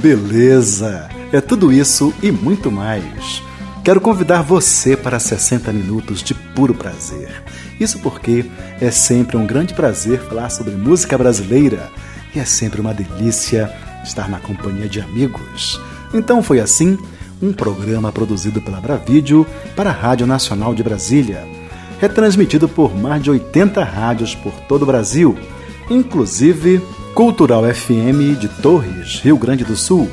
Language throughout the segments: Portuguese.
Beleza! É tudo isso e muito mais. Quero convidar você para 60 minutos de puro prazer. Isso porque é sempre um grande prazer falar sobre música brasileira e é sempre uma delícia estar na companhia de amigos. Então foi assim um programa produzido pela Bravídeo para a Rádio Nacional de Brasília, retransmitido por mais de 80 rádios por todo o Brasil, inclusive Cultural FM de Torres, Rio Grande do Sul,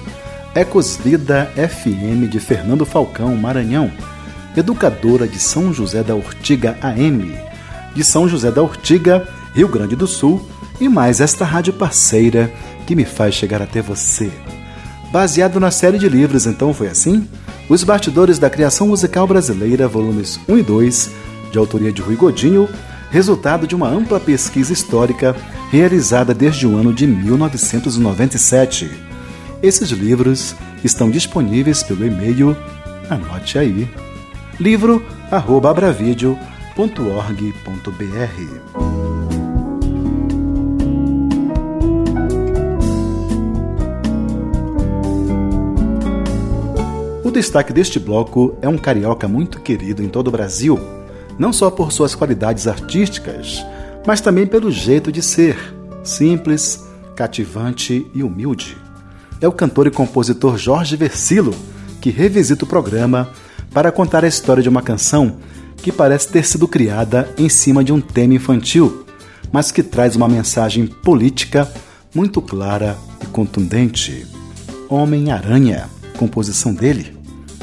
Ecos Vida FM de Fernando Falcão, Maranhão, Educadora de São José da Ortiga AM, de São José da Ortiga, Rio Grande do Sul, e mais esta rádio parceira que me faz chegar até você. Baseado na série de livros Então Foi Assim, Os Bastidores da Criação Musical Brasileira, volumes 1 e 2, de autoria de Rui Godinho, resultado de uma ampla pesquisa histórica realizada desde o ano de 1997. Esses livros estão disponíveis pelo e-mail, anote aí, livro@abravideo.org.br. O destaque deste bloco é um carioca muito querido em todo o Brasil, não só por suas qualidades artísticas, mas também pelo jeito de ser, simples, cativante e humilde. É o cantor e compositor Jorge Versilo que revisita o programa para contar a história de uma canção que parece ter sido criada em cima de um tema infantil, mas que traz uma mensagem política muito clara e contundente. Homem-Aranha, composição dele.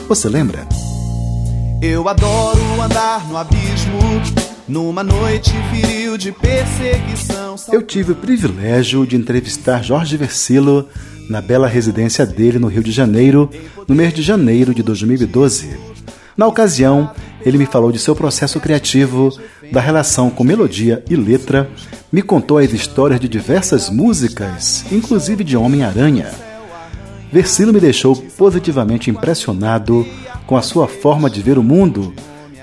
Você lembra? Eu adoro andar no abismo, numa noite frio de perseguição. Eu tive o privilégio de entrevistar Jorge Versilo na bela residência dele no Rio de Janeiro, no mês de janeiro de 2012. Na ocasião, ele me falou de seu processo criativo, da relação com melodia e letra, me contou as histórias de diversas músicas, inclusive de Homem-Aranha Versilo me deixou positivamente impressionado com a sua forma de ver o mundo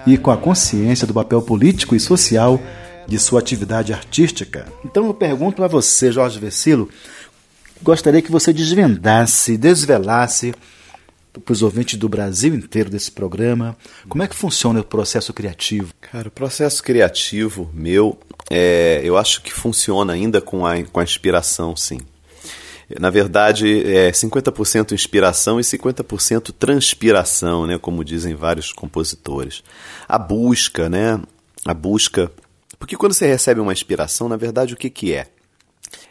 e com a consciência do papel político e social de sua atividade artística. Então eu pergunto a você, Jorge Versilo, gostaria que você desvendasse, desvelasse para os ouvintes do Brasil inteiro desse programa, como é que funciona o processo criativo? Cara, o processo criativo meu, é, eu acho que funciona ainda com a, com a inspiração, sim. Na verdade, é 50% inspiração e 50% transpiração, né, como dizem vários compositores. A busca, né? A busca. Porque quando você recebe uma inspiração, na verdade, o que, que é?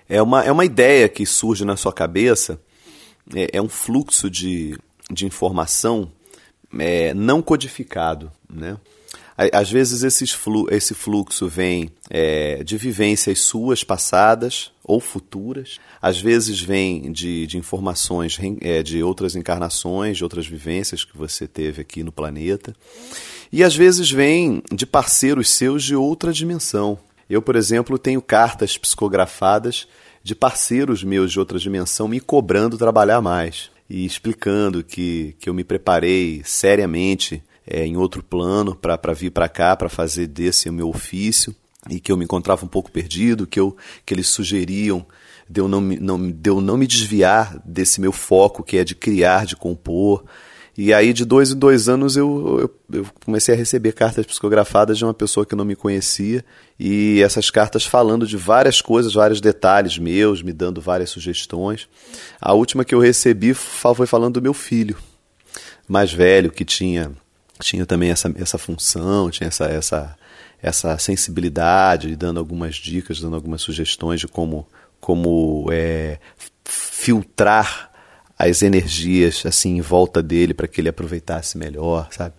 É uma, é uma ideia que surge na sua cabeça, é, é um fluxo de, de informação é, não codificado, né? Às vezes flu, esse fluxo vem é, de vivências suas passadas ou futuras, às vezes vem de, de informações é, de outras encarnações, de outras vivências que você teve aqui no planeta, e às vezes vem de parceiros seus de outra dimensão. Eu, por exemplo, tenho cartas psicografadas de parceiros meus de outra dimensão me cobrando trabalhar mais e explicando que, que eu me preparei seriamente é, em outro plano para vir para cá, para fazer desse o meu ofício, e que eu me encontrava um pouco perdido, que, eu, que eles sugeriam de eu, não, não, de eu não me desviar desse meu foco, que é de criar, de compor. E aí, de dois em dois anos, eu, eu, eu, comecei a receber cartas psicografadas de uma pessoa que não me conhecia, e essas cartas falando de várias coisas, vários detalhes meus, me dando várias sugestões. A última que eu recebi foi falando do meu filho mais velho, que tinha tinha também essa, essa função, tinha essa, essa, essa sensibilidade, dando algumas dicas, dando algumas sugestões de como, como é, filtrar as energias assim em volta dele para que ele aproveitasse melhor, sabe?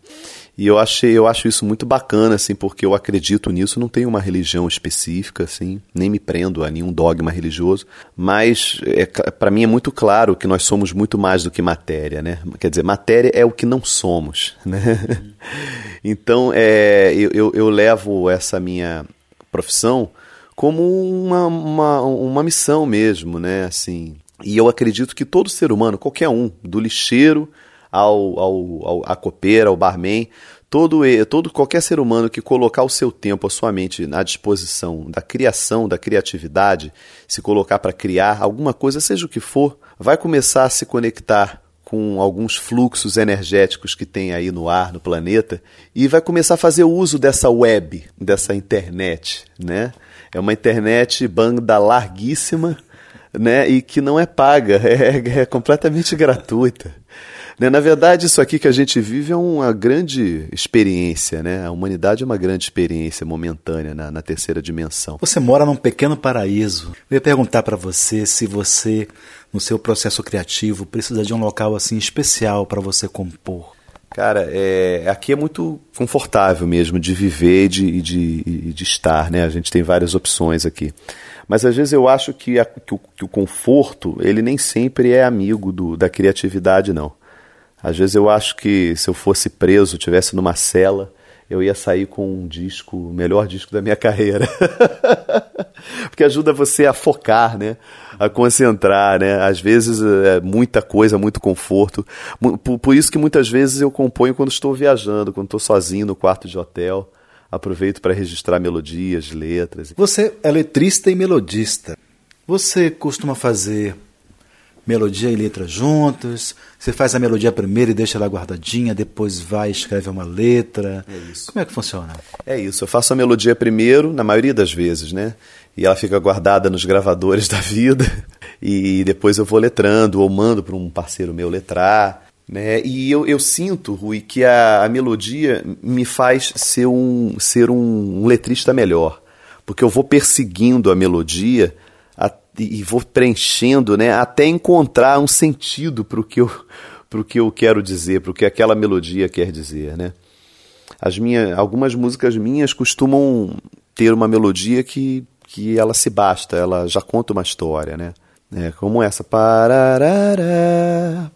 E eu achei, eu acho isso muito bacana, assim, porque eu acredito nisso, não tenho uma religião específica, assim, nem me prendo a nenhum dogma religioso, mas é, para mim é muito claro que nós somos muito mais do que matéria, né? Quer dizer, matéria é o que não somos, né? então, é, eu, eu, levo essa minha profissão como uma, uma, uma missão mesmo, né? Assim, e eu acredito que todo ser humano, qualquer um, do lixeiro ao, ao, ao copeira, ao barman, todo, todo qualquer ser humano que colocar o seu tempo, a sua mente à disposição da criação, da criatividade, se colocar para criar alguma coisa, seja o que for, vai começar a se conectar com alguns fluxos energéticos que tem aí no ar, no planeta, e vai começar a fazer uso dessa web, dessa internet, né? É uma internet banda larguíssima, né? E que não é paga, é, é completamente gratuita. Né? Na verdade, isso aqui que a gente vive é uma grande experiência, né? A humanidade é uma grande experiência momentânea na, na terceira dimensão. Você mora num pequeno paraíso. Eu ia perguntar para você se você, no seu processo criativo, precisa de um local assim especial para você compor. Cara, é, aqui é muito confortável mesmo de viver e de, de, de, estar, né? A gente tem várias opções aqui. Mas às vezes eu acho que, a, que, o, que o conforto, ele nem sempre é amigo do, da criatividade, não. Às vezes eu acho que se eu fosse preso, tivesse numa cela, eu ia sair com um disco, o melhor disco da minha carreira. Porque ajuda você a focar, né? A concentrar, né? Às vezes é muita coisa, muito conforto. Por, por isso que muitas vezes eu componho quando estou viajando, quando estou sozinho no quarto de hotel. Aproveito para registrar melodias, letras. Você é letrista e melodista. Você costuma fazer melodia e letra juntos. Você faz a melodia primeiro e deixa ela guardadinha, depois vai e escreve uma letra. É isso. Como é que funciona? É isso. Eu faço a melodia primeiro, na maioria das vezes, né? E ela fica guardada nos gravadores da vida. E depois eu vou letrando ou mando para um parceiro meu letrar. Né? E eu, eu sinto, Rui, que a, a melodia me faz ser um, ser um, um letrista melhor. Porque eu vou perseguindo a melodia e vou preenchendo, né, até encontrar um sentido para o que eu para o que eu quero dizer, para o que aquela melodia quer dizer, né? As minhas, algumas músicas minhas costumam ter uma melodia que, que ela se basta, ela já conta uma história, né? É, como essa. Pararara,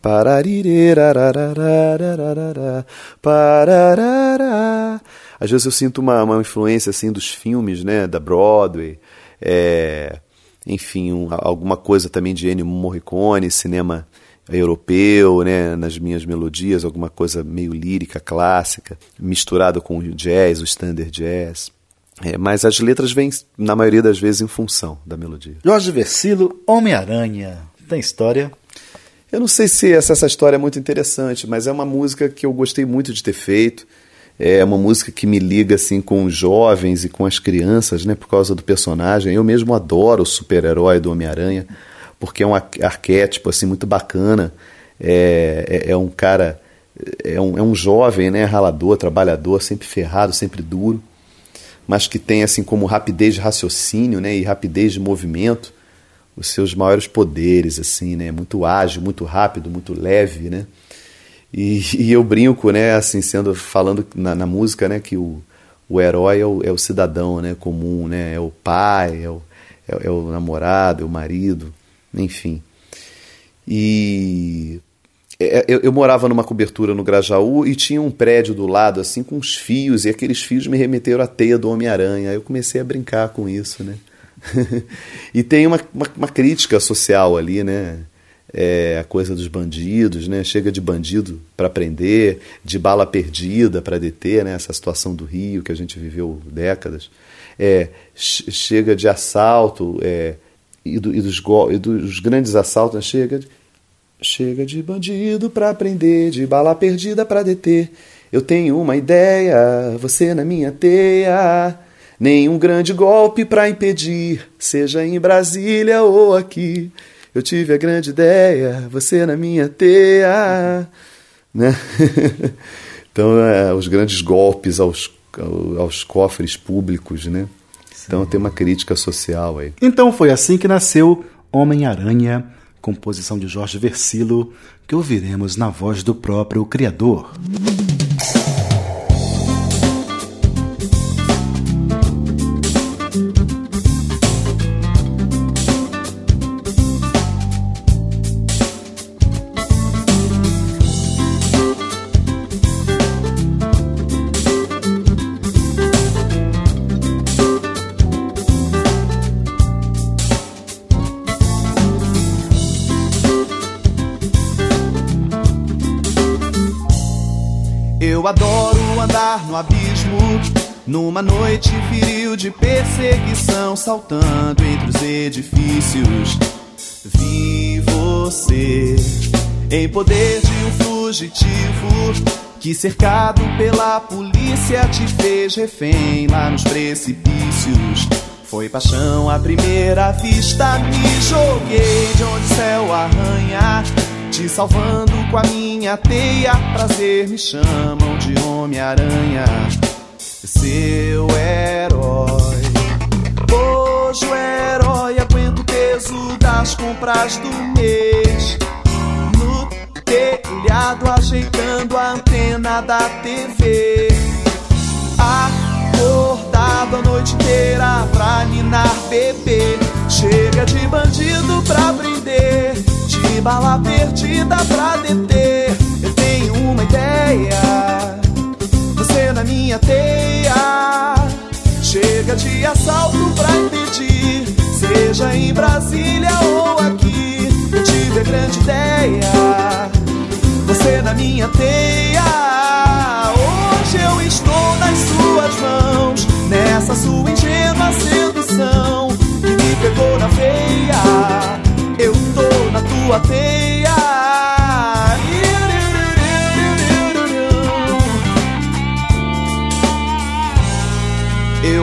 pararara. Às vezes eu sinto uma, uma influência assim dos filmes, né, da Broadway. É, enfim, um, alguma coisa também de Ennio Morricone, cinema europeu, né, nas minhas melodias, alguma coisa meio lírica, clássica, misturado com o jazz, o standard jazz. É, mas as letras vêm, na maioria das vezes, em função da melodia. Jorge Versilo, Homem-Aranha. Tem história? Eu não sei se essa, essa história é muito interessante, mas é uma música que eu gostei muito de ter feito. É uma música que me liga assim com os jovens e com as crianças, né, por causa do personagem. Eu mesmo adoro o super-herói do Homem-Aranha, porque é um arquétipo assim muito bacana. É, é, é um cara, é um, é um jovem, né, ralador, trabalhador, sempre ferrado, sempre duro, mas que tem assim como rapidez de raciocínio, né, e rapidez de movimento os seus maiores poderes, assim, né, muito ágil, muito rápido, muito leve, né. E, e, eu brinco, né, assim, sendo falando na, na música, né, que o, o herói é o, é o, cidadão, né, comum, né, é o pai, é o, é, é o namorado, é o marido, enfim. E é, eu, eu, morava numa cobertura no Grajaú e tinha um prédio do lado, assim, com uns fios, e aqueles fios me remeteram à teia do Homem-Aranha. Aí eu comecei a brincar com isso, né? e tem uma, uma, uma crítica social ali, né? É, a coisa dos bandidos, né? Chega de bandido para prender, de bala perdida para deter, né? Essa situação do Rio que a gente viveu décadas. É, chega de assalto é, e, do, e, dos, e, dos, grandes assaltos, né? chega de, chega de bandido para prender, de bala perdida para deter. Eu tenho uma ideia, você na minha teia. Nenhum grande golpe para impedir, seja em Brasília ou aqui. Eu tive a grande ideia, você na minha teia. Né? então, é, os grandes golpes aos, aos cofres públicos, né? Então tem uma crítica social aí. Então foi assim que nasceu Homem-Aranha, composição de Jorge Versilo, que ouviremos na voz do próprio criador. Numa noite viril de perseguição, saltando entre os edifícios. Vi você em poder de um fugitivo que, cercado pela polícia, te fez refém lá nos precipícios. Foi paixão à primeira vista, me joguei de onde o céu arranha te salvando com a minha teia. Prazer me chamam de Homem-Aranha, seu herói. Hoje o herói aguenta o peso das compras do mês. No telhado, ajeitando a antena da TV. Acordado a noite inteira pra ninar bebê. Chega de bandido pra prender de bala perdida pra deter. Eu tenho uma ideia, na minha teia. Chega de assalto pra impedir, seja em Brasília ou aqui. Eu tive a grande ideia, você na minha teia. Hoje eu estou nas suas mãos, nessa sua ingênua sedução que me pegou na veia. Eu tô na tua teia.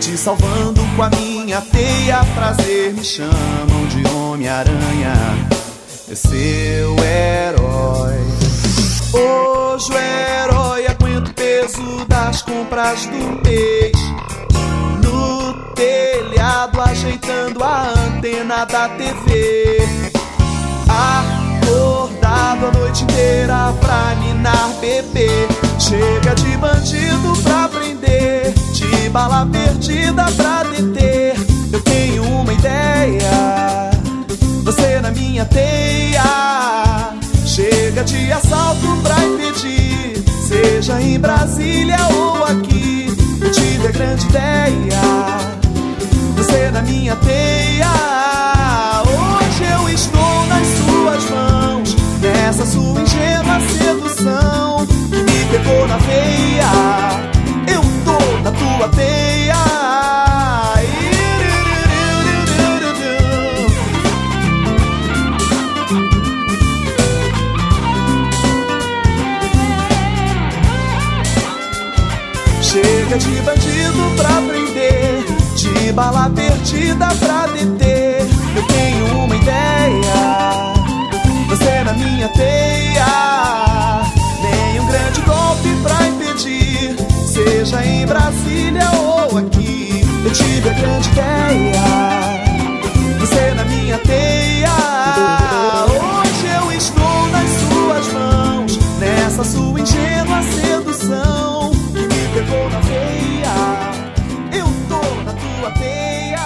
te salvando com a minha teia. Prazer me chamam de Homem-Aranha, é seu herói. Hoje o herói aguenta o peso das compras do mês. No telhado, ajeitando a antena da TV. Acordado a noite inteira pra ninar bebê. Chega de bandido pra prender, de bala perdida pra deter. Eu tenho uma ideia, você na minha teia. Chega de assalto pra impedir, seja em Brasília ou aqui. Eu tive a grande ideia, você na minha teia. Na veia. Eu tô na tua teia. Chega de bandido pra prender, de bala perdida pra deter. Eu tenho uma ideia, você na minha teia. Em Brasília ou aqui. Eu tive a grande ideia, você na minha teia. Hoje eu estou nas suas mãos, nessa sua ingênua sedução que me pegou na veia. Eu tô na tua teia.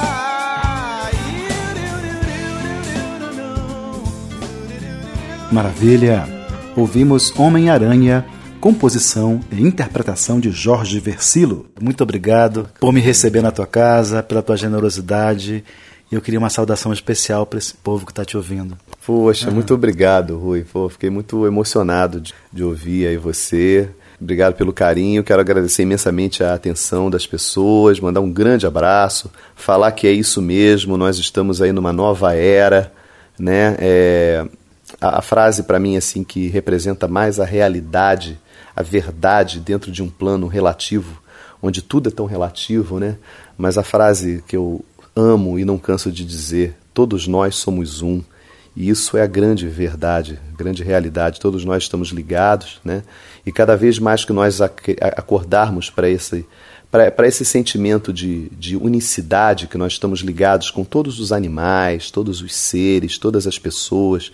Maravilha! Ouvimos Homem-Aranha, composição e interpretação de Jorge Versilo. Muito obrigado por me receber na tua casa, pela tua generosidade. E eu queria uma saudação especial para esse povo que está te ouvindo. Poxa, muito obrigado, Rui. Pô, fiquei muito emocionado de, de ouvir aí você. Obrigado pelo carinho. Quero agradecer imensamente a atenção das pessoas, mandar um grande abraço, falar que é isso mesmo. Nós estamos aí numa nova era, né? É, a, a frase para mim assim que representa mais a realidade, a verdade dentro de um plano relativo, onde tudo é tão relativo, né? Mas a frase que eu amo e não canso de dizer, todos nós somos um. E isso é a grande verdade, a grande realidade. Todos nós estamos ligados, né? E cada vez mais que nós acordarmos para esse para esse sentimento de, de unicidade que nós estamos ligados com todos os animais, todos os seres, todas as pessoas.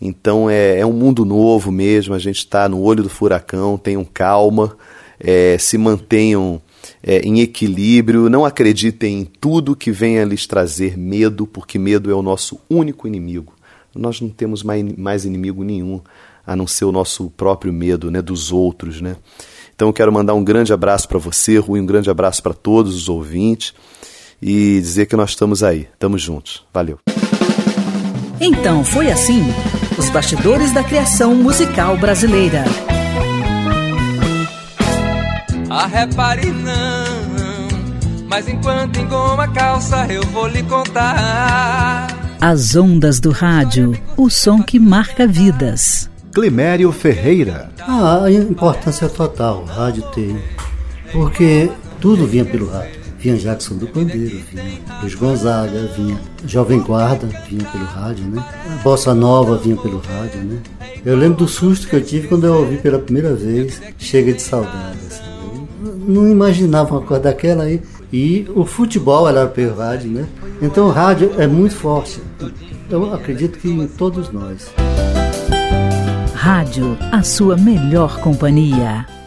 Então é, é um mundo novo mesmo, a gente está no olho do furacão, tenham calma, é, se mantenham é, em equilíbrio, não acreditem em tudo que venha lhes trazer medo, porque medo é o nosso único inimigo. Nós não temos mais, inimigo nenhum a não ser o nosso próprio medo né, dos outros. Né? Então eu quero mandar um grande abraço para você, Rui, um grande abraço para todos os ouvintes e dizer que nós estamos aí, estamos juntos. Valeu. Então foi assim: os bastidores da criação musical brasileira. Ah, repare não, mas enquanto engoma a calça eu vou lhe contar. As ondas do rádio, o som que marca vidas. Climério Ferreira. Ah, a importância é total, o rádio tem. Porque tudo vinha pelo rádio. Vinha Jackson do Pandeiro, vinha Luiz Gonzaga, vinha Jovem Guarda, vinha pelo rádio, né? A Bossa Nova vinha pelo rádio, né? Eu lembro do susto que eu tive quando eu ouvi pela primeira vez Chega de Saudade. Assim. Não imaginava uma coisa daquela aí. E o futebol era pelo rádio, né? Então o rádio é muito forte. Eu acredito que em todos nós. Rádio, a sua melhor companhia.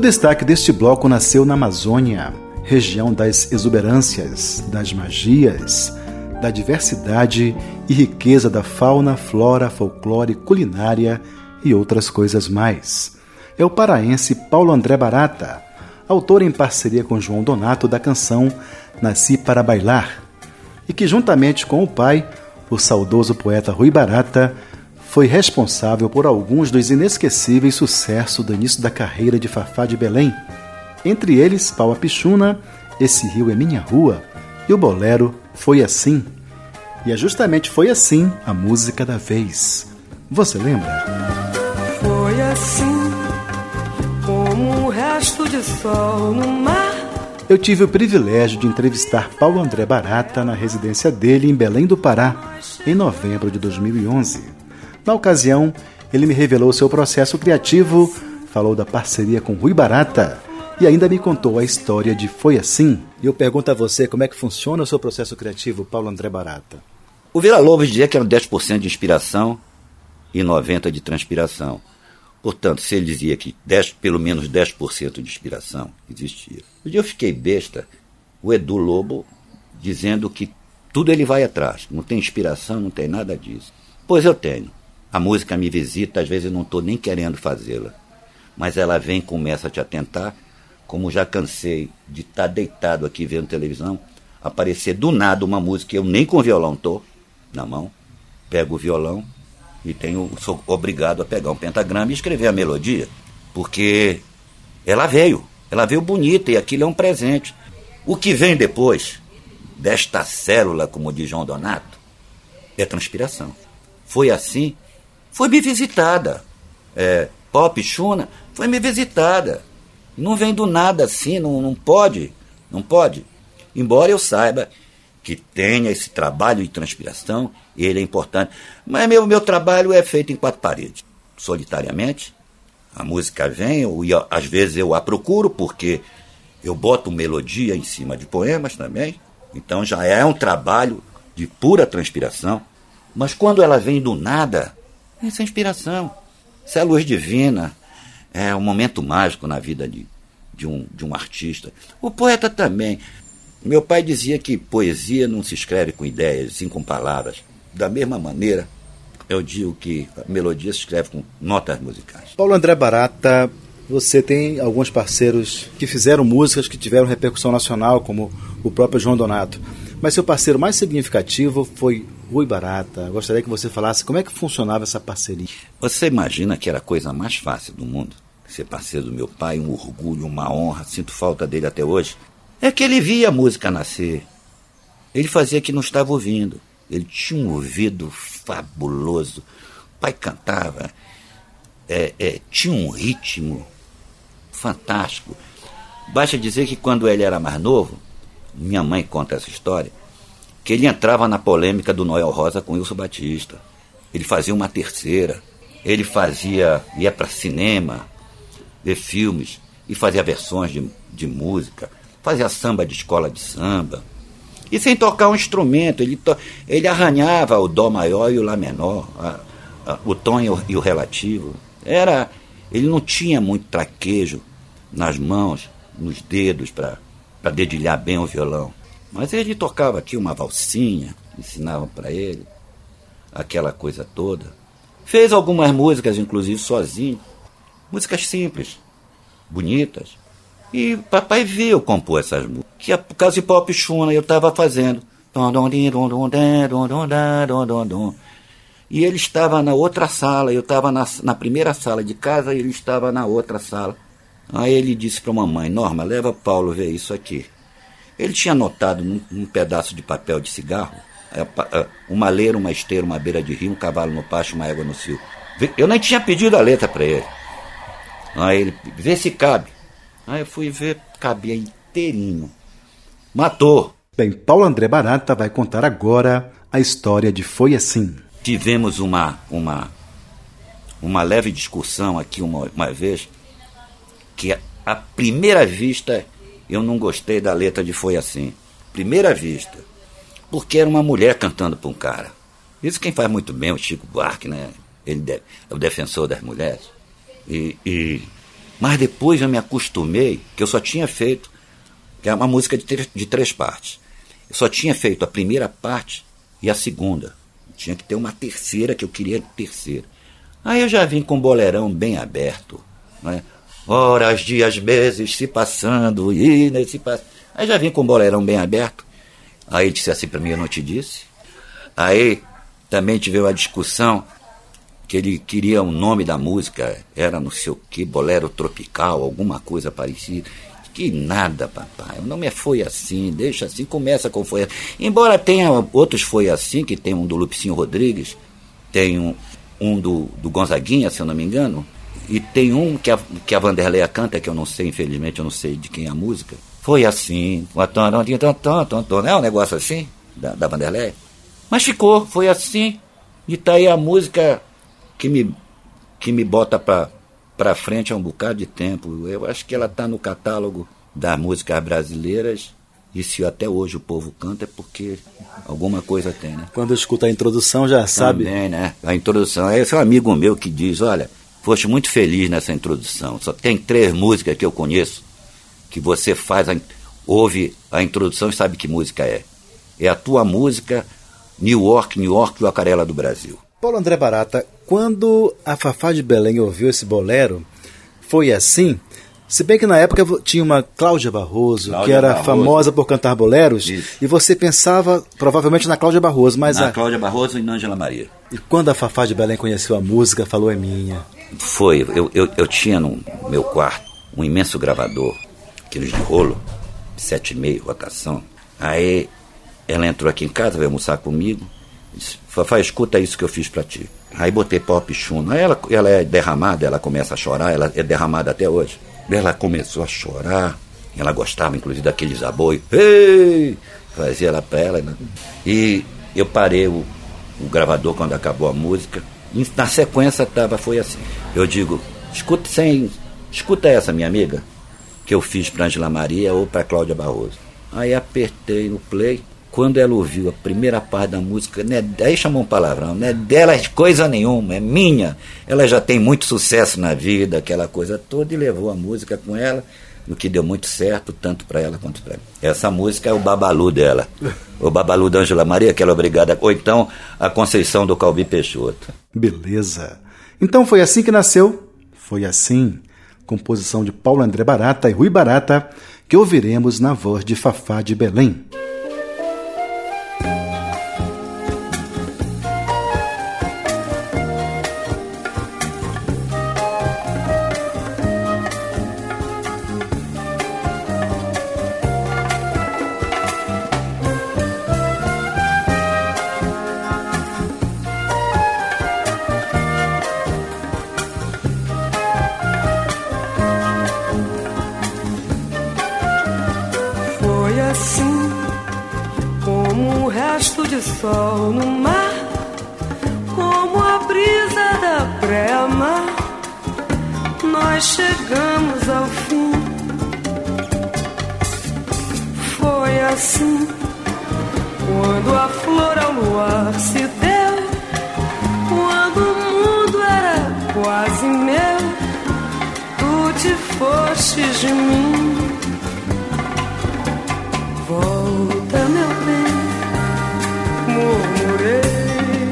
O destaque deste bloco nasceu na Amazônia, região das exuberâncias, das magias, da diversidade e riqueza da fauna, flora, folclore, culinária e outras coisas mais. É o paraense Paulo André Barata autor em parceria com João Donato da canção Nasci para Bailar, e que, juntamente com o pai, o saudoso poeta Rui Barata, foi responsável por alguns dos inesquecíveis sucessos do início da carreira de Fafá de Belém. Entre eles, Pau a Pichuna, Esse Rio é Minha Rua e o bolero Foi Assim. E é justamente Foi Assim a música da vez. Você lembra? Foi assim como um resto de sol no mar. Eu tive o privilégio de entrevistar Paulo André Barata na residência dele em Belém do Pará, em novembro de 2011. Na ocasião, ele me revelou seu processo criativo, falou da parceria com Rui Barata e ainda me contou a história de Foi Assim. E eu pergunto a você como é que funciona o seu processo criativo, Paulo André Barata. O Vila Lobos dizia que era 10% de inspiração e 90% de transpiração. Portanto, se ele dizia que 10, pelo menos 10% de inspiração existia. Um dia eu fiquei besta, o Edu Lobo dizendo que tudo ele vai atrás, não tem inspiração, não tem nada disso. Pois eu tenho. A música me visita, às vezes não estou nem querendo fazê-la. Mas ela vem, começa a te atentar, como já cansei de estar tá deitado aqui vendo televisão, aparecer do nada uma música que eu nem com violão estou na mão, pego o violão, e tenho, sou obrigado a pegar um pentagrama e escrever a melodia, porque ela veio, ela veio bonita e aquilo é um presente. O que vem depois desta célula, como diz João Donato, é transpiração. Foi assim, foi me visitada. É, Pop Chuna foi me visitada. Não vem do nada assim, não, não pode, não pode. Embora eu saiba que tenha esse trabalho de transpiração, ele é importante. Mas meu, meu trabalho é feito em quatro paredes, solitariamente. A música vem, eu, às vezes eu a procuro, porque eu boto melodia em cima de poemas também. Então já é um trabalho de pura transpiração. Mas quando ela vem do nada, essa é inspiração. Isso é a luz divina. É um momento mágico na vida de, de, um, de um artista. O poeta também. Meu pai dizia que poesia não se escreve com ideias, sim com palavras. Da mesma maneira, eu digo que a melodia se escreve com notas musicais. Paulo André Barata, você tem alguns parceiros que fizeram músicas que tiveram repercussão nacional, como o próprio João Donato. Mas seu parceiro mais significativo foi Rui Barata. Gostaria que você falasse como é que funcionava essa parceria. Você imagina que era a coisa mais fácil do mundo? ser parceiro do meu pai, um orgulho, uma honra, sinto falta dele até hoje, é que ele via a música nascer. Ele fazia que não estava ouvindo. Ele tinha um ouvido fabuloso. O pai cantava, é, é, tinha um ritmo fantástico. Basta dizer que quando ele era mais novo, minha mãe conta essa história, que ele entrava na polêmica do Noel Rosa com Wilson Batista. Ele fazia uma terceira. Ele fazia, ia para cinema, ver filmes, e fazia versões de, de música, fazia samba de escola de samba. E sem tocar um instrumento, ele, to, ele arranhava o Dó maior e o Lá menor, a, a, o tom e o, e o relativo. Era, ele não tinha muito traquejo nas mãos, nos dedos, para dedilhar bem o violão. Mas ele tocava aqui uma valsinha, ensinava para ele, aquela coisa toda. Fez algumas músicas, inclusive sozinho. Músicas simples, bonitas. E papai viu compor essas músicas. Que por causa de pop chuna eu estava fazendo. E ele estava na outra sala, eu estava na, na primeira sala de casa e ele estava na outra sala. Aí ele disse para a mamãe, Norma, leva Paulo ver isso aqui. Ele tinha anotado num, num pedaço de papel de cigarro, é, é, uma leira, uma esteira, uma beira de rio, um cavalo no pasto, uma égua no cio. Eu nem tinha pedido a letra para ele. Aí ele, vê se cabe. Aí eu fui ver, cabia inteirinho. Matou. Bem, Paulo André Barata vai contar agora a história de Foi Assim. Tivemos uma, uma, uma leve discussão aqui uma, uma vez, que à primeira vista eu não gostei da letra de Foi Assim. Primeira vista. Porque era uma mulher cantando para um cara. Isso quem faz muito bem o Chico Buarque, né? Ele é o defensor das mulheres. E, e, Mas depois eu me acostumei, que eu só tinha feito, que é uma música de, de três partes. Eu só tinha feito a primeira parte e a segunda. Tinha que ter uma terceira, que eu queria terceira. Aí eu já vim com um boleirão bem aberto. Né? Horas, dias, meses se passando, e nesse pass... Aí já vim com o boleirão bem aberto. Aí disse assim para mim, eu não te disse. Aí também tive uma discussão que ele queria o nome da música, era não sei o que, bolero tropical, alguma coisa parecida. Que nada, papai. O nome é Foi Assim, deixa assim, começa com Foi Assim. Embora tenha outros Foi Assim, que tem um do Lupicinho Rodrigues, tem um, um do, do Gonzaguinha, se eu não me engano, e tem um que a, que a Vanderleia canta, que eu não sei, infelizmente, eu não sei de quem é a música. Foi assim. É um negócio assim, da, da Vanderleia. Mas ficou, foi assim. E tá aí a música que me, que me bota pra, pra frente há um bocado de tempo. Eu acho que ela tá no catálogo das músicas brasileiras. E se até hoje o povo canta é porque alguma coisa tem, né? Quando escuta a introdução já sabe. Também, né? A introdução. Esse é um amigo meu que diz, olha, Foste muito feliz nessa introdução. Só tem três músicas que eu conheço que você faz, a, ouve a introdução e sabe que música é. É a tua música New York, New York e o Aquarela do Brasil. Paulo André Barata, quando a Fafá de Belém ouviu esse bolero, foi assim? Se bem que na época tinha uma Cláudia Barroso, Cláudia que era Barroso. famosa por cantar boleros, Isso. e você pensava provavelmente na Cláudia Barroso, mas na a... Cláudia Barroso e na Angela Maria. E quando a Fafá de Belém conheceu a música, falou é minha. Foi, eu, eu, eu tinha no meu quarto um imenso gravador, aqueles de rolo, sete e meio, rotação. Aí ela entrou aqui em casa, veio almoçar comigo, disse, Fafá, escuta isso que eu fiz para ti. Aí botei pop chuno. Aí ela, ela é derramada, ela começa a chorar, ela é derramada até hoje. Ela começou a chorar, ela gostava inclusive daqueles aboios. Ei! Fazia ela pra ela. Né? E eu parei o, o gravador quando acabou a música na sequência tava, foi assim. Eu digo, escuta, sem, escuta essa, minha amiga, que eu fiz para Angela Maria ou para Cláudia Barroso. Aí apertei no play. Quando ela ouviu a primeira parte da música, né, aí chamou um palavrão, não é dela coisa nenhuma, é minha. Ela já tem muito sucesso na vida, aquela coisa toda, e levou a música com ela o que deu muito certo, tanto para ela quanto para mim. Essa música é o Babalu dela. O Babalu da Angela Maria, aquela obrigada. Ou então a Conceição do Calbi Peixoto. Beleza. Então foi assim que nasceu? Foi assim. Composição de Paulo André Barata e Rui Barata, que ouviremos na voz de Fafá de Belém. Quase meu, tu te fostes de mim. Volta, meu bem, murmurei.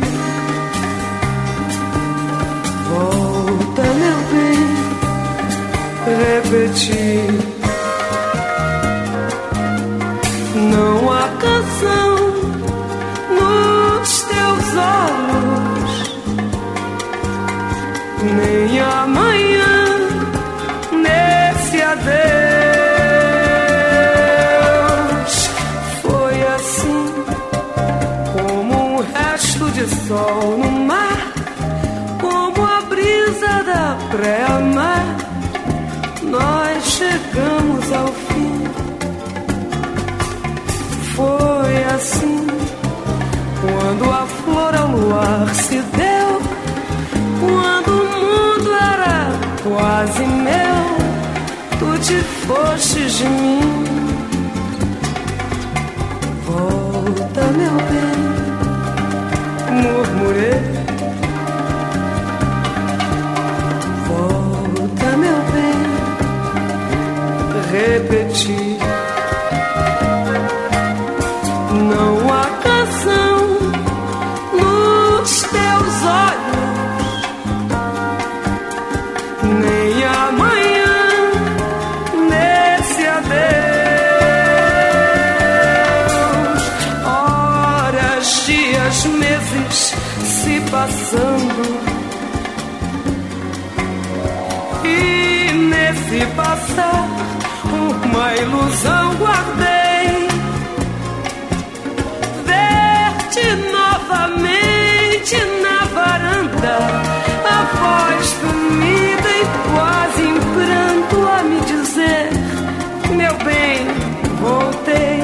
Volta, meu bem, repeti. Quase meu, tu te fostes de mim. Volta, meu bem murmurei. Volta, meu bem, repeti. Passar, uma ilusão guardei. Ver-te novamente na varanda, a voz sumida e quase em pranto a me dizer: Meu bem, voltei.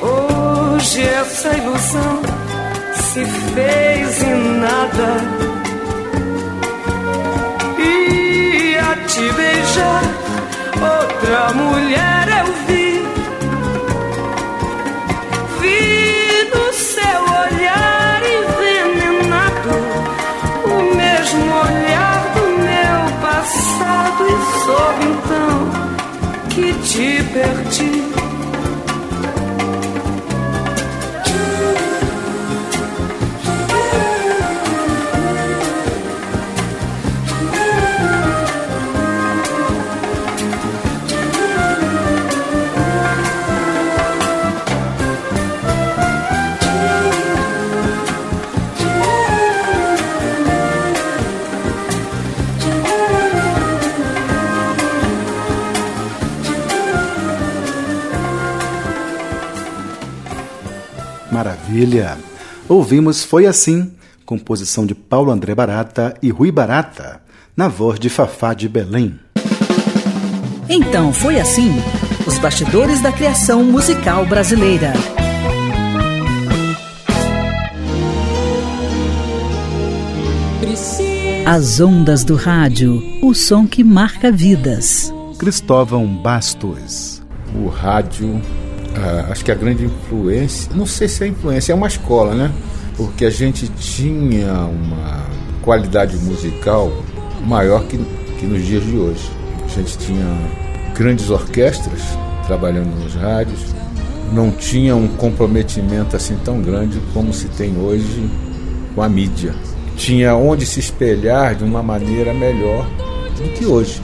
Hoje essa ilusão se fez em nada. Outra mulher eu vi. Vi no seu olhar envenenado o mesmo olhar do meu passado. E soube então que te perdi. Maravilha! Ouvimos Foi Assim, composição de Paulo André Barata e Rui Barata, na voz de Fafá de Belém. Então foi assim: os bastidores da criação musical brasileira. As ondas do rádio, o som que marca vidas. Cristóvão Bastos. O rádio acho que a grande influência, não sei se é influência, é uma escola, né? Porque a gente tinha uma qualidade musical maior que, que nos dias de hoje. A gente tinha grandes orquestras trabalhando nos rádios, não tinha um comprometimento assim tão grande como se tem hoje com a mídia. Tinha onde se espelhar de uma maneira melhor do que hoje.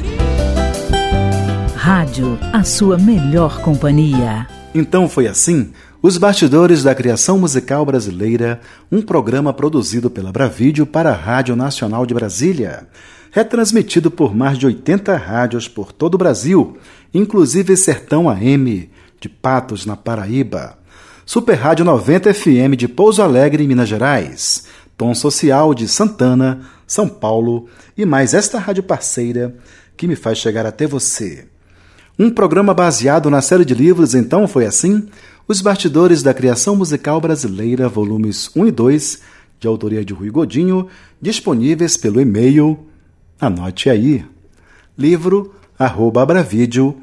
Rádio, a sua melhor companhia. Então foi assim Os Bastidores da Criação Musical Brasileira, um programa produzido pela Bravídeo para a Rádio Nacional de Brasília, retransmitido por mais de 80 rádios por todo o Brasil, inclusive Sertão AM, de Patos, na Paraíba, Super Rádio 90 FM de Pouso Alegre, Minas Gerais, Tom Social de Santana, São Paulo e mais esta rádio parceira que me faz chegar até você. Um programa baseado na série de livros Então Foi Assim? Os Bastidores da Criação Musical Brasileira, volumes 1 e 2, de autoria de Rui Godinho, disponíveis pelo e-mail, anote aí, livro arroba abravideo.org.br.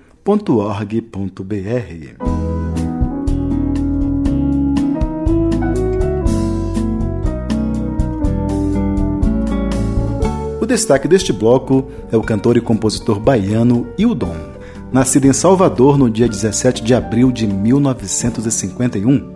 O destaque deste bloco é o cantor e compositor baiano Hildon, nascido em Salvador no dia 17 de abril de 1951.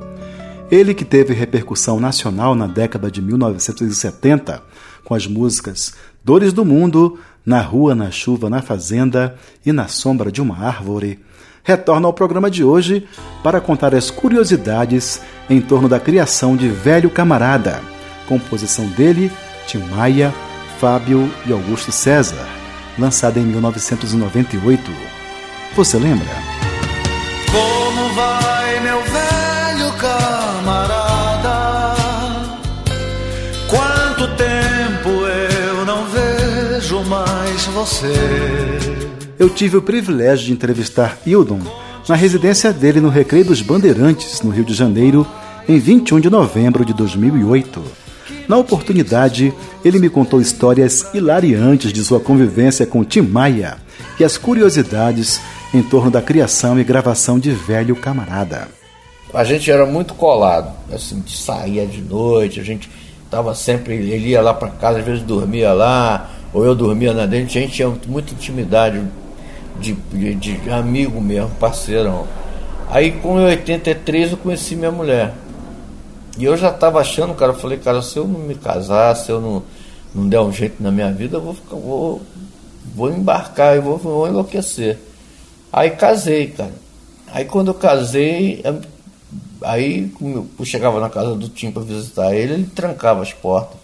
Ele que teve repercussão nacional na década de 1970 com as músicas Dores do Mundo, Na Rua, na Chuva, na Fazenda e Na Sombra de uma Árvore, retorna ao programa de hoje para contar as curiosidades em torno da criação de Velho Camarada, composição dele, Tim Maia, Fábio e Augusto César, lançada em 1998. Você lembra? Como vai, meu velho camarada? Quanto tempo eu não vejo mais você? Eu tive o privilégio de entrevistar Hildon na residência dele no Recreio dos Bandeirantes, no Rio de Janeiro, em 21 de novembro de 2008. Na oportunidade, ele me contou histórias hilariantes de sua convivência com Tim Maia e as curiosidades em torno da criação e gravação de Velho Camarada. A gente era muito colado, assim, saía de noite, a gente estava sempre, ele ia lá para casa, às vezes dormia lá, ou eu dormia na dentro, a gente tinha muita intimidade de, de, de amigo mesmo, parceirão. Aí com 83 eu conheci minha mulher. E eu já estava achando, cara, eu falei, cara, se eu não me casar, se eu não, não der um jeito na minha vida, eu vou ficar, vou, vou embarcar e vou, vou enlouquecer. Aí casei, cara. Aí quando eu casei, aí eu chegava na casa do Tim para visitar ele, ele trancava as portas,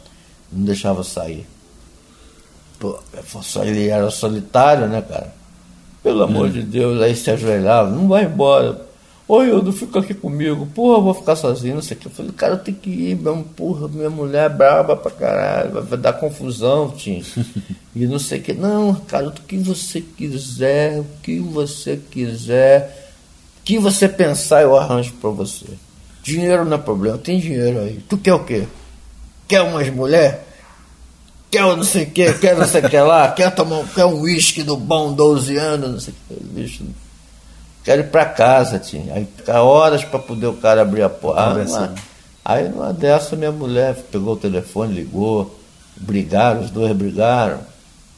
não deixava sair. Pô, ele era solitário, né, cara? Pelo amor hum. de Deus, aí se ajoelhava, não vai embora. Oi, eu não fico aqui comigo, porra, eu vou ficar sozinho, não sei o que. Eu falei, cara, eu tenho que ir, meu, porra, minha mulher é braba pra caralho, vai, vai dar confusão, Tim. e não sei o que. Não, cara, o que você quiser, o que você quiser, o que você pensar, eu arranjo pra você. Dinheiro não é problema, tem dinheiro aí. Tu quer o quê? Quer umas mulheres? Quer não sei o que, quer não sei o que lá, quer tomar quer um uísque do bom 12 anos, não sei o que. Bicho, quero ir para casa, tinha. Aí ficar horas para poder o cara abrir a porta. Ah, aí numa dessa minha mulher pegou o telefone, ligou, brigaram, os dois brigaram.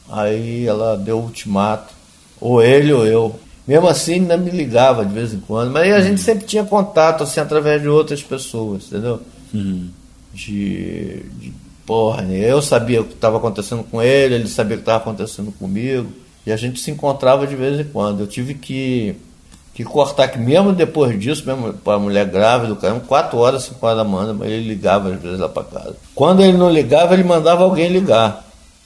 Aí ela deu o ultimato. Ou ele ou eu. Mesmo assim ainda me ligava de vez em quando. Mas aí a gente sempre tinha contato, assim, através de outras pessoas, entendeu? Uhum. De, de porra, né? eu sabia o que estava acontecendo com ele, ele sabia o que estava acontecendo comigo. E a gente se encontrava de vez em quando. Eu tive que que cortar que mesmo depois disso, mesmo para a mulher grávida, cara, 4 horas, 5 horas da manhã, ele ligava às vezes lá para casa. Quando ele não ligava, ele mandava alguém ligar.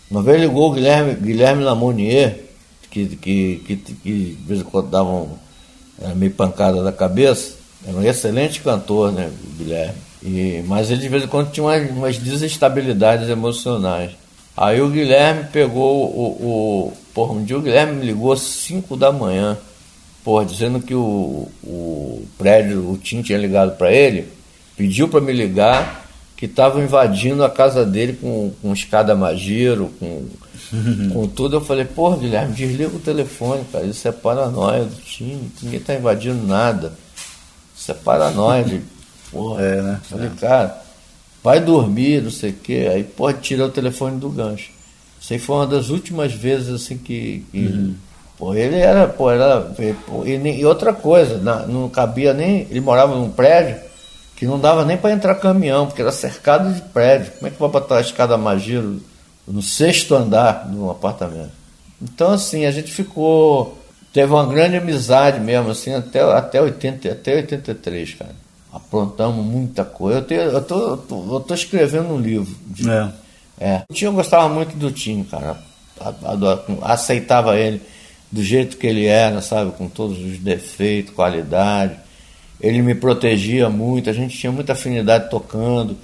Uma vez ligou o Guilherme, Guilherme Lamonier, que, que, que, que de vez em quando dava um, era meio pancada da cabeça. Era um excelente cantor, né, o Guilherme. E, mas ele de vez em quando tinha umas, umas desestabilidades emocionais. Aí o Guilherme pegou o, o. Porra, um dia o Guilherme me ligou às 5 da manhã porra, dizendo que o, o prédio, o Tim tinha ligado para ele, pediu para me ligar, que estavam invadindo a casa dele com, com escada magiro, com, com tudo. Eu falei, porra, Guilherme, desliga o telefone, cara, isso é paranoia do time, ninguém tá invadindo nada. Isso é paranoia de. Porra, é, né? Falei, cara, vai dormir, não sei o quê. Aí, porra, tirou o telefone do gancho. Isso aí foi uma das últimas vezes assim que, que uhum Pô, ele era, pô, era. Pô, e, e, outra coisa, não, não cabia nem. Ele morava num prédio que não dava nem para entrar caminhão, porque era cercado de prédio. Como é que vai botar a escada Magiro no sexto andar de um apartamento? Então, assim, a gente ficou. Teve uma grande amizade mesmo, assim, até, até, 80, até 83, cara. Aprontamos muita coisa. Eu, tenho, eu, tô, eu, tô, eu tô escrevendo um livro. De, é. é. O tio gostava muito do Tim, cara. Aceitava ele do jeito que ele era, sabe, com todos os defeitos, qualidade. Ele me protegia muito, a gente tinha muita afinidade tocando,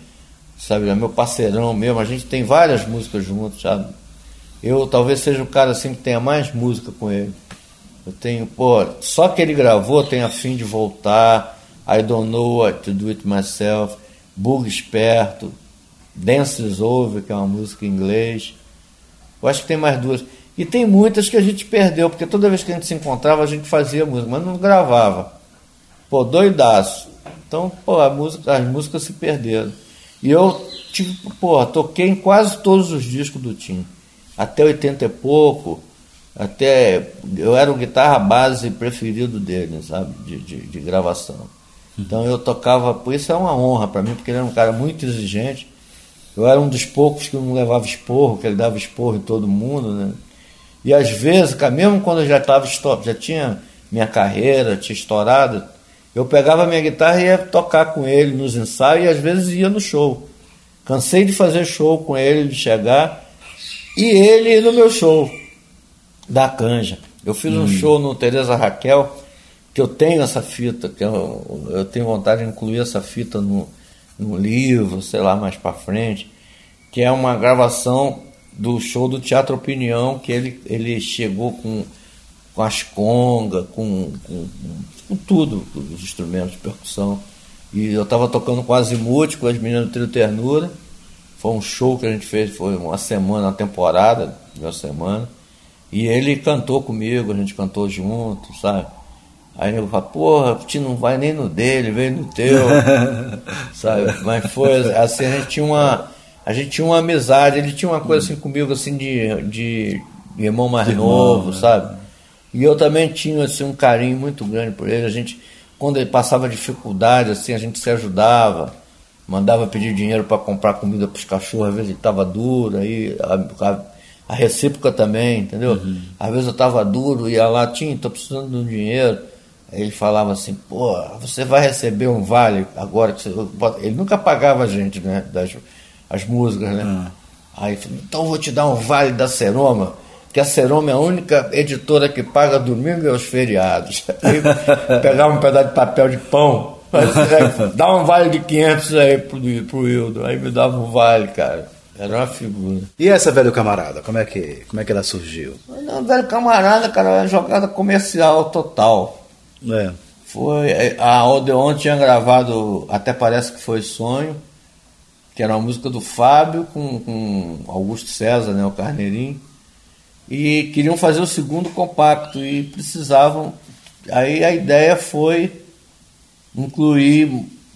sabe, é meu parceirão mesmo, a gente tem várias músicas juntos, sabe? Eu talvez seja o cara assim que tenha mais música com ele. Eu tenho, pô, só que ele gravou, tem a fim de voltar, I Don't Know What to Do It Myself, Bug Esperto, Dances Over, que é uma música em inglês. Eu acho que tem mais duas. E tem muitas que a gente perdeu, porque toda vez que a gente se encontrava, a gente fazia música, mas não gravava. Pô, doidaço. Então, pô, música, as músicas se perderam. E eu, tipo, pô, toquei em quase todos os discos do Tim. Até 80 e pouco, até. Eu era o guitarra base preferido dele, sabe? De, de, de gravação. Então eu tocava, por isso é uma honra para mim, porque ele era um cara muito exigente. Eu era um dos poucos que não levava esporro, que ele dava esporro em todo mundo, né? E às vezes, mesmo quando eu já estava já tinha minha carreira, tinha estourado, eu pegava minha guitarra e ia tocar com ele nos ensaios e às vezes ia no show. Cansei de fazer show com ele, de chegar, e ele no meu show da Canja. Eu fiz um show no Teresa Raquel, que eu tenho essa fita, que eu, eu tenho vontade de incluir essa fita no, no livro, sei lá, mais para frente, que é uma gravação do show do Teatro Opinião, que ele, ele chegou com, com as congas, com, com, com tudo, os instrumentos de percussão. E eu estava tocando com Azimuth, com as meninas do Trio Ternura. Foi um show que a gente fez, foi uma semana, uma temporada de uma semana. E ele cantou comigo, a gente cantou junto, sabe? Aí eu falo, porra, tu não vai nem no dele, vem no teu, sabe? Mas foi assim, a gente tinha uma, a gente tinha uma amizade, ele tinha uma coisa assim comigo, assim, de, de irmão mais Irmão, novo, né? sabe? E eu também tinha, assim, um carinho muito grande por ele, a gente, quando ele passava dificuldade, assim, a gente se ajudava, mandava pedir dinheiro para comprar comida para os cachorros, às vezes ele estava duro, aí a, a, a recíproca também, entendeu? Às vezes eu estava duro, ia lá, tinha, estou precisando de um dinheiro. Aí ele falava assim, pô, você vai receber um vale agora que você. Ele nunca pagava a gente, né? Das, as músicas, né? Aí ele falou, então eu vou te dar um vale da Seroma, que a Seroma é a única editora que paga domingo e aos feriados. Aí pegava um pedaço de papel de pão, aí, dá um vale de 500 aí pro, pro Hildo. Aí me dava um vale, cara. Era uma figura. E essa velho camarada, como é que, como é que ela surgiu? Não, velho camarada, cara, era jogada comercial total. É. Foi. A Odeon tinha gravado Até Parece que Foi Sonho, que era uma música do Fábio com, com Augusto César, né, o Carneirinho. E queriam fazer o segundo compacto e precisavam. Aí a ideia foi incluir.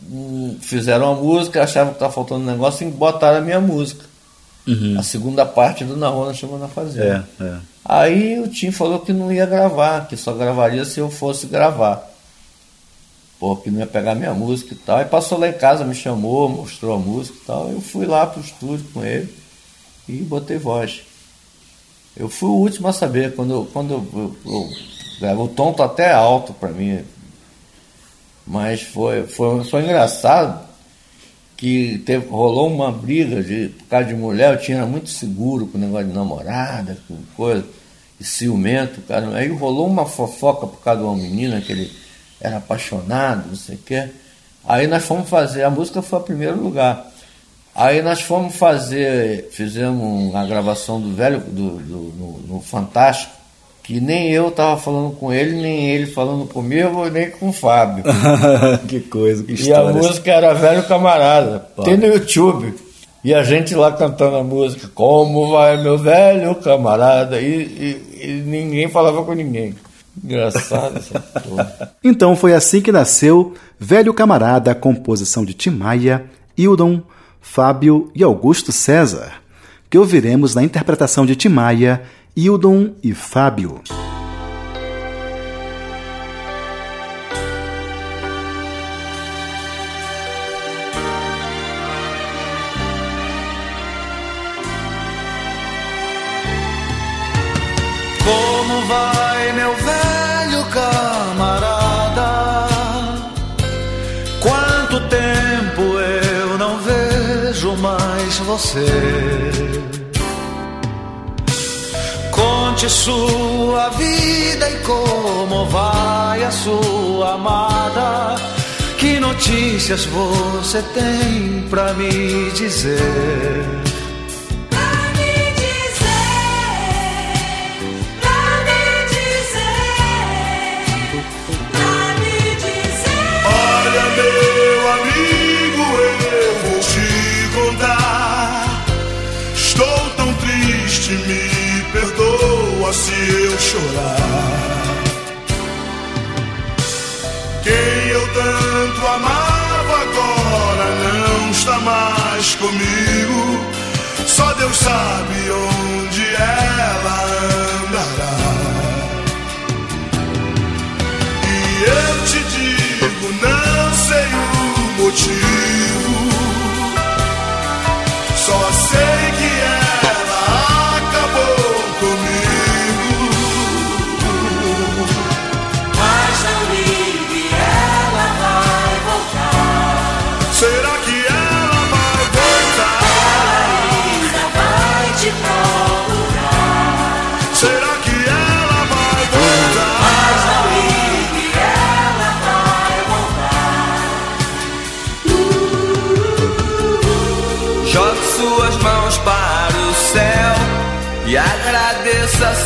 hum, Fizeram a música, achavam que estava faltando um negócio e botaram a minha música. A segunda parte do Na Chegou na Fazenda. É, é. Aí o Tim falou que não ia gravar, que só gravaria se eu fosse gravar. Pô, que não ia pegar minha música e tal. Aí passou lá em casa, me chamou, mostrou a música e tal. Eu fui lá pro estúdio com ele e botei voz. Eu fui o último a saber, quando, quando eu, eu- eu- o tom tá até alto para mim. Mas foi, foi, foi engraçado que teve, rolou uma briga de, por causa de mulher, eu tinha muito seguro com o negócio de namorada, com coisa, e ciumento, cara. Aí rolou uma fofoca por causa de uma menina que ele era apaixonado, não sei o quê. Aí nós fomos fazer, a música foi a primeiro lugar. Aí nós fomos fazer, fizemos a gravação do velho, do, do- no, no Fantástico, que nem eu estava falando com ele, nem ele falando comigo, nem com o Fábio. que coisa, que E a história. música era Velho Camarada. Tem no YouTube. E a gente lá cantando a música, como vai meu velho camarada? E, e- e ninguém falava com ninguém. Engraçado essa porra. Então foi assim que nasceu Velho Camarada, composição de Tim Maia, Hildon, Fábio e Augusto César, que ouviremos na interpretação de Tim Maia, Hildon e Fábio. Você? Conte sua vida e como vai a sua amada. Que notícias você tem pra me dizer chorar. Quem eu tanto amava agora não está mais comigo. Só Deus sabe onde ela andará. E eu te digo, não sei o motivo.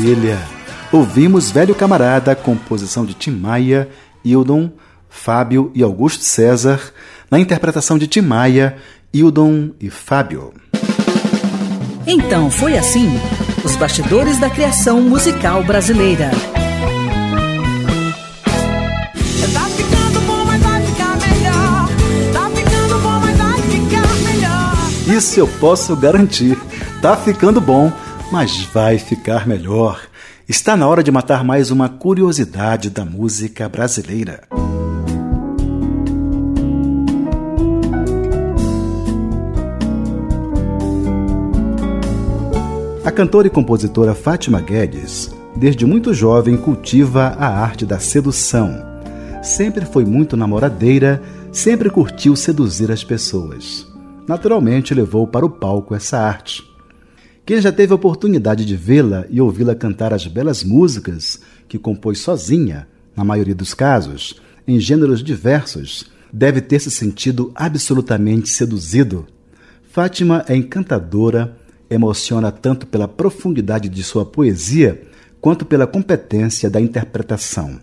Maravilha! Ouvimos Velho Camarada, composição de Tim Maia, Hildon, Fábio e Augusto César, na interpretação de Tim Maia, Hildon e Fábio. Então foi assim: os bastidores da criação musical brasileira. Tá. Tá. Isso eu posso garantir. Tá ficando bom, mas vai ficar melhor. Está na hora de matar mais uma curiosidade da música brasileira. A cantora e compositora Fátima Guedes, desde muito jovem, cultiva a arte da sedução. Sempre foi muito namoradeira, sempre curtiu seduzir as pessoas. Naturalmente, levou para o palco essa arte. Quem já teve a oportunidade de vê-la e ouvi-la cantar as belas músicas que compôs sozinha, na maioria dos casos, em gêneros diversos, deve ter se sentido absolutamente seduzido. Fátima é encantadora, emociona tanto pela profundidade de sua poesia quanto pela competência da interpretação.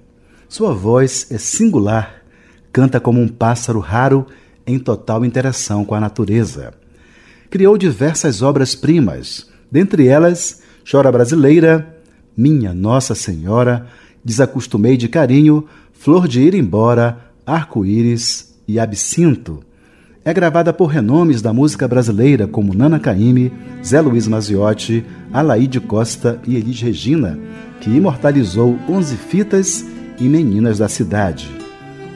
Sua voz é singular, canta como um pássaro raro em total interação com a natureza. Criou diversas obras-primas, dentre elas Chora Brasileira, Minha Nossa Senhora, Desacostumei de Carinho, Flor de Ir Embora, Arco-Íris e Absinto. É gravada por renomes da música brasileira como Nana Caymmi, Zé Luiz Maziotti, Alaide Costa e Elis Regina, que imortalizou 11 fitas e Meninas da Cidade.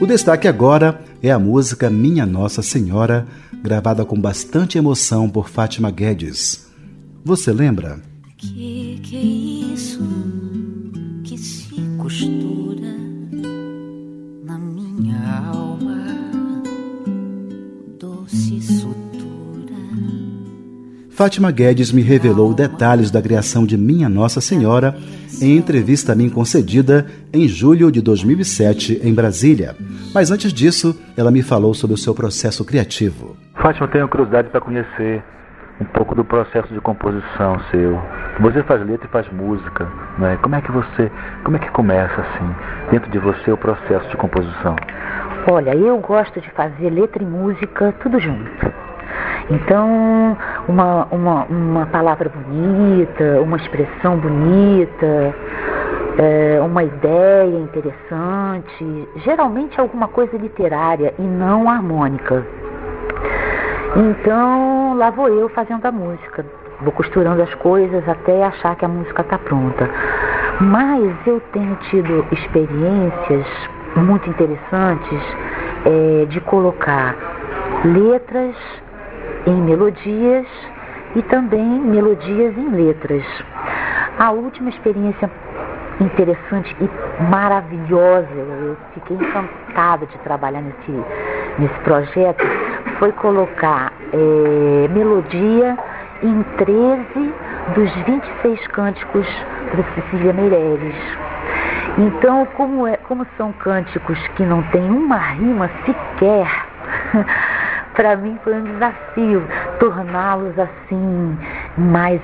O destaque agora é a música Minha Nossa Senhora, gravada com bastante emoção por Fátima Guedes. Você lembra? Que que é isso que se costura na minha alma? Doce sutura. Fátima Guedes me revelou detalhes da criação de Minha Nossa Senhora em entrevista a mim concedida em julho de 2007 em Brasília. Mas antes disso, ela me falou sobre o seu processo criativo. Fátima, eu tenho curiosidade para conhecer um pouco do processo de composição seu. Você faz letra e faz música, né? Como é que você, como é que começa assim, dentro de você o processo de composição? Olha, eu gosto de fazer letra e música tudo junto. Então, uma, uma, uma palavra bonita, uma expressão bonita, é, uma ideia interessante, geralmente alguma coisa literária e não harmônica. Então lá vou eu fazendo a música, vou costurando as coisas até achar que a música está pronta. Mas eu tenho tido experiências muito interessantes é, de colocar letras em melodias e também melodias em letras. A última experiência interessante e maravilhosa, eu fiquei encantada de trabalhar nesse, nesse projeto, foi colocar é, melodia em 13 dos 26 cânticos da Cecília Meirelles. Então, como, é, como são cânticos que não tem uma rima sequer, para mim foi um desafio torná-los assim mais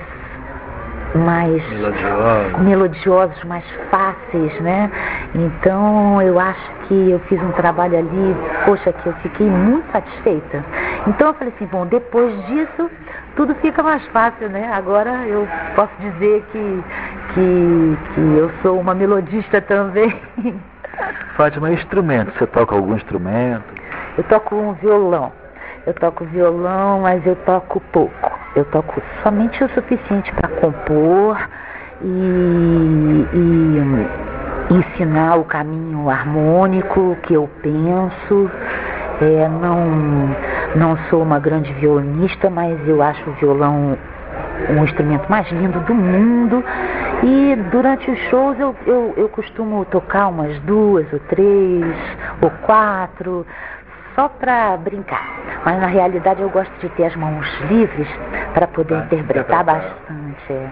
mais Melodiosos. melodiosos, mais fáceis, né? Então eu acho que eu fiz um trabalho ali, poxa, que eu fiquei muito satisfeita. Então eu falei assim, bom, depois disso tudo fica mais fácil, né? Agora eu posso dizer que, que, que eu sou uma melodista também. Fátima, instrumento, você toca algum instrumento? Eu toco um violão. Eu toco violão, mas eu toco pouco. Eu toco somente o suficiente para compor e, e ensinar o caminho harmônico que eu penso. É, não, não sou uma grande violinista, mas eu acho o violão um instrumento mais lindo do mundo. E durante os shows eu, eu, eu costumo tocar umas duas ou três ou quatro, só para brincar. Mas na realidade eu gosto de ter as mãos livres para poder interpretar bastante. é.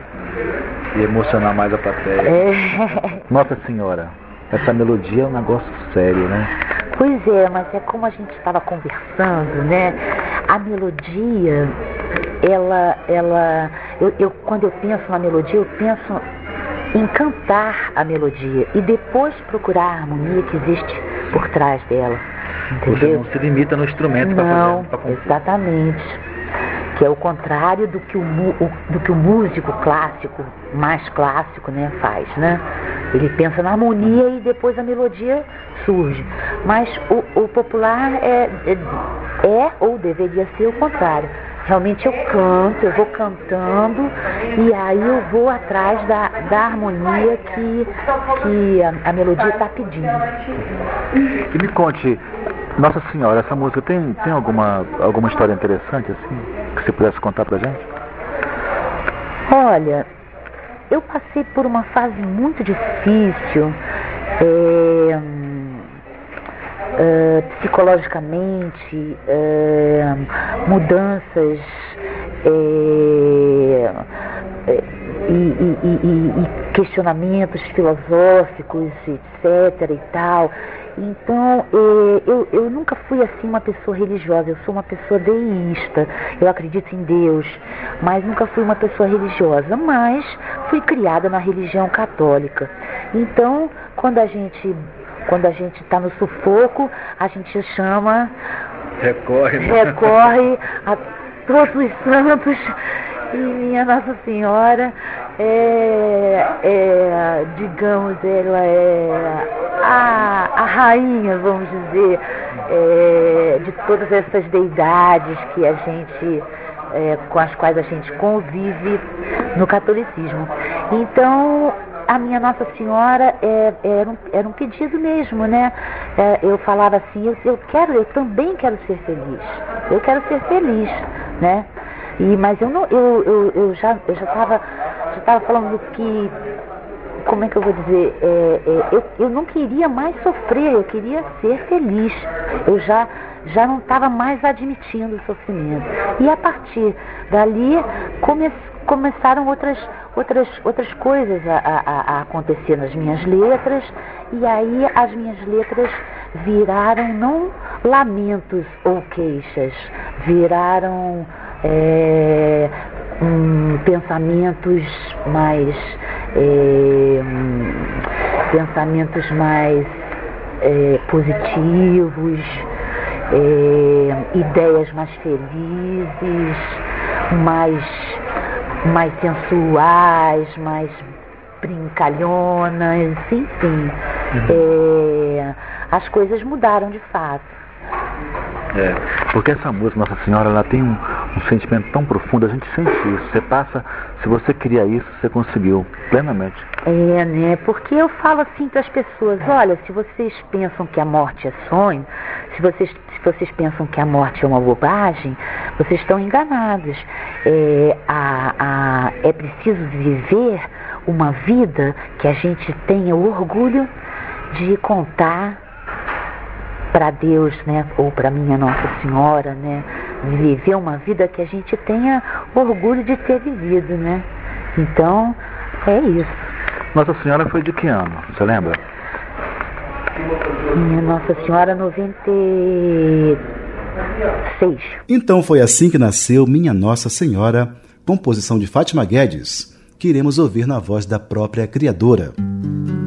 E emocionar mais a plateia. É. Nossa Senhora, essa melodia é um negócio sério, né? Pois é, mas é como a gente estava conversando, né? A melodia, ela, ela, eu, eu- quando eu penso na melodia, eu penso em cantar a melodia e depois procurar a harmonia que existe por trás dela, Você entendeu? não se limita no instrumento para Não, fazer. exatamente. Que é o contrário do que o- do que o músico clássico, mais clássico, né, faz, né? Ele pensa na harmonia e depois a melodia surge. Mas o, o popular é, é, é ou deveria ser o contrário. Realmente eu canto, eu vou cantando e aí eu vou atrás da, da harmonia que, que a, a melodia está pedindo. E me conte, Nossa Senhora, essa música tem, tem alguma, alguma história interessante assim? Que você pudesse contar pra gente? Olha, eu passei por uma fase muito difícil, é, é, psicologicamente, é, mudanças e- e- e- e questionamentos filosóficos, etc. e tal. Então, é, eu, eu nunca fui assim uma pessoa religiosa, eu sou uma pessoa deísta, eu acredito em Deus, mas nunca fui uma pessoa religiosa, mas fui criada na religião católica. Então, quando a gente quando a gente está no sufoco, a gente chama, Recorre. recorre a todos os santos e minha Nossa Senhora é, é, digamos, ela é a, a rainha, vamos dizer, é, de todas essas deidades que a gente, é, com as quais a gente convive no catolicismo. Então, a minha Nossa Senhora é, era, um, era um pedido mesmo, né? É, eu falava assim, eu, eu quero, eu também quero ser feliz. Eu quero ser feliz, né? E, mas eu não, eu, eu, eu já eu já estava já tava falando que como é que eu vou dizer? É, é, eu, eu não queria mais sofrer, eu queria ser feliz. Eu já, já não estava mais admitindo o sofrimento. E a partir dali come, começaram outras, outras, outras coisas a, a- a acontecer nas minhas letras, e aí as minhas letras viraram não lamentos ou queixas, viraram é, hum, pensamentos mais é, hum, pensamentos mais é, positivos, é, ideias mais felizes, mais, mais sensuais, mais brincalhonas, enfim. Uhum. É, as coisas mudaram de fato. É, porque essa música, Nossa Senhora, ela tem um, um sentimento tão profundo, a gente sente isso. Você passa, se você queria isso, você conseguiu plenamente. É, né? Porque eu falo assim para as pessoas, olha, se vocês pensam que a morte é sonho, se vocês, se vocês pensam que a morte é uma bobagem, vocês estão enganados. É, a, a, é preciso viver uma vida que a gente tenha o orgulho de contar para Deus, né, ou para minha Nossa Senhora, né, viver uma vida que a gente tenha orgulho de ter vivido, né? Então, é isso. Nossa Senhora foi de que ano? Você lembra? Minha Nossa Senhora 96. Então foi assim que nasceu Minha Nossa Senhora, composição de Fátima Guedes, que iremos ouvir na voz da própria criadora. Que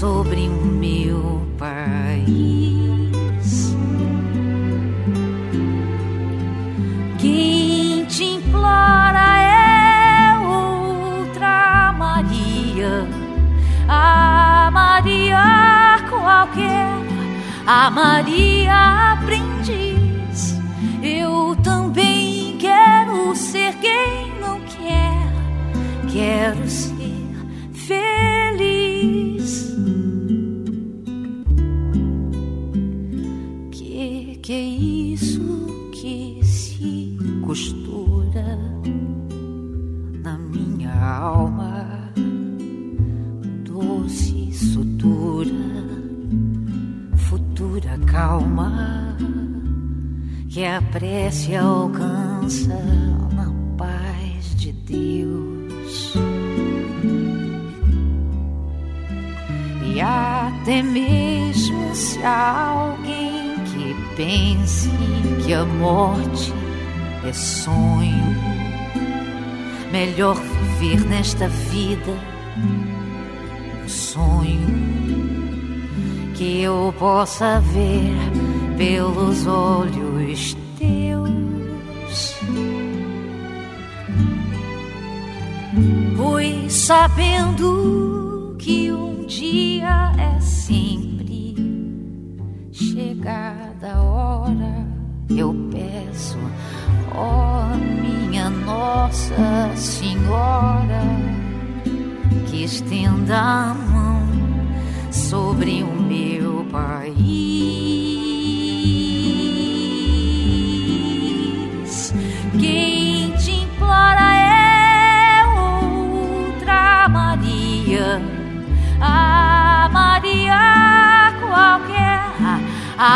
sobre o meu país. Quem te implora é outra Maria, a Maria qualquer, a Maria aprendiz. Eu também quero ser quem não quer, quero ser que a prece alcança na paz de Deus. E até mesmo se alguém que pense que a morte é sonho, melhor viver nesta vida um sonho que eu possa ver pelos olhos sabendo que um dia é sempre chegada a hora, eu peço, ó minha Nossa Senhora, que estenda a mão sobre o meu país.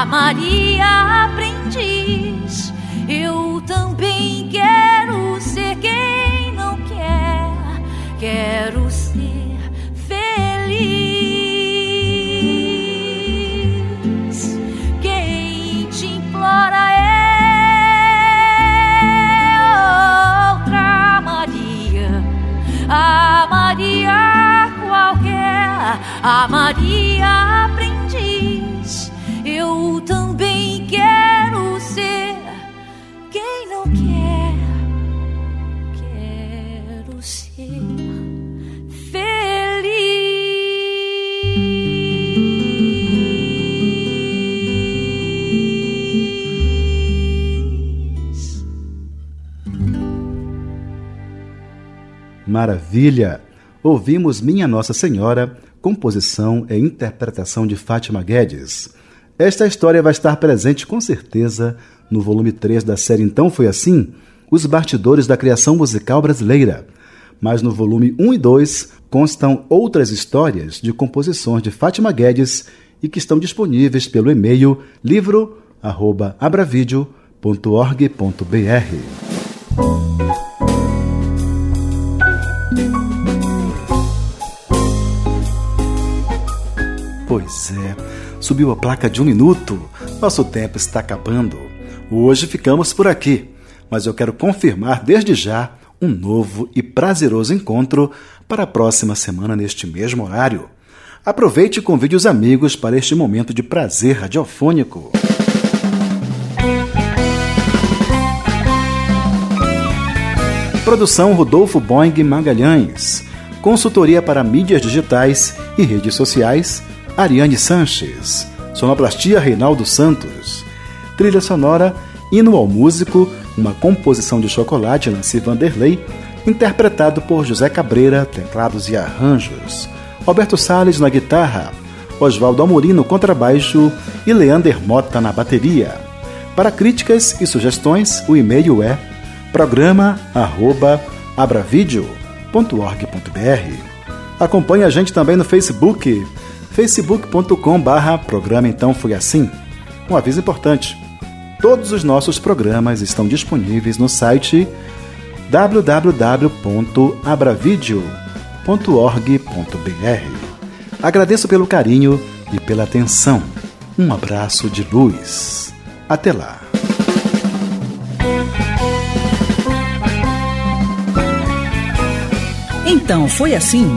Maria aprendiz. Eu também quero ser quem não quer, quero ser feliz. Quem te implora é outra Maria, a Maria qualquer, a Maria Maravilha! Ouvimos Minha Nossa Senhora, composição e interpretação de Fátima Guedes. Esta história vai estar presente com certeza no volume 3 da série Então Foi Assim, Os Bastidores da Criação Musical Brasileira. Mas no volume 1 e 2 constam outras histórias de composições de Fátima Guedes e que estão disponíveis pelo e-mail livro@abravideo.org.br. Pois é, subiu a placa de um minuto. Nosso tempo está acabando. Hoje ficamos por aqui, mas eu quero confirmar desde já um novo e prazeroso encontro para a próxima semana neste mesmo horário. Aproveite e convide os amigos para este momento de prazer radiofônico. Produção Rodolfo Boing Magalhães. Consultoria para mídias digitais e redes sociais, Ariane Sanches. Sonoplastia Reinaldo Santos. Trilha sonora Hino ao Músico, uma composição de chocolate Nancy Vanderlei, interpretado por José Cabreira, teclados e arranjos. Roberto Salles na guitarra, Oswaldo Amorim no contrabaixo e Leander Mota na bateria. Para críticas e sugestões, o e-mail é programa@abravideo.org.br. Acompanhe a gente também no Facebook, facebook.com/barra programa Então Foi Assim. Um aviso importante: todos os nossos programas estão disponíveis no site www.abravideo.org.br. Agradeço pelo carinho e pela atenção. Um abraço de luz. Até lá. Então foi assim: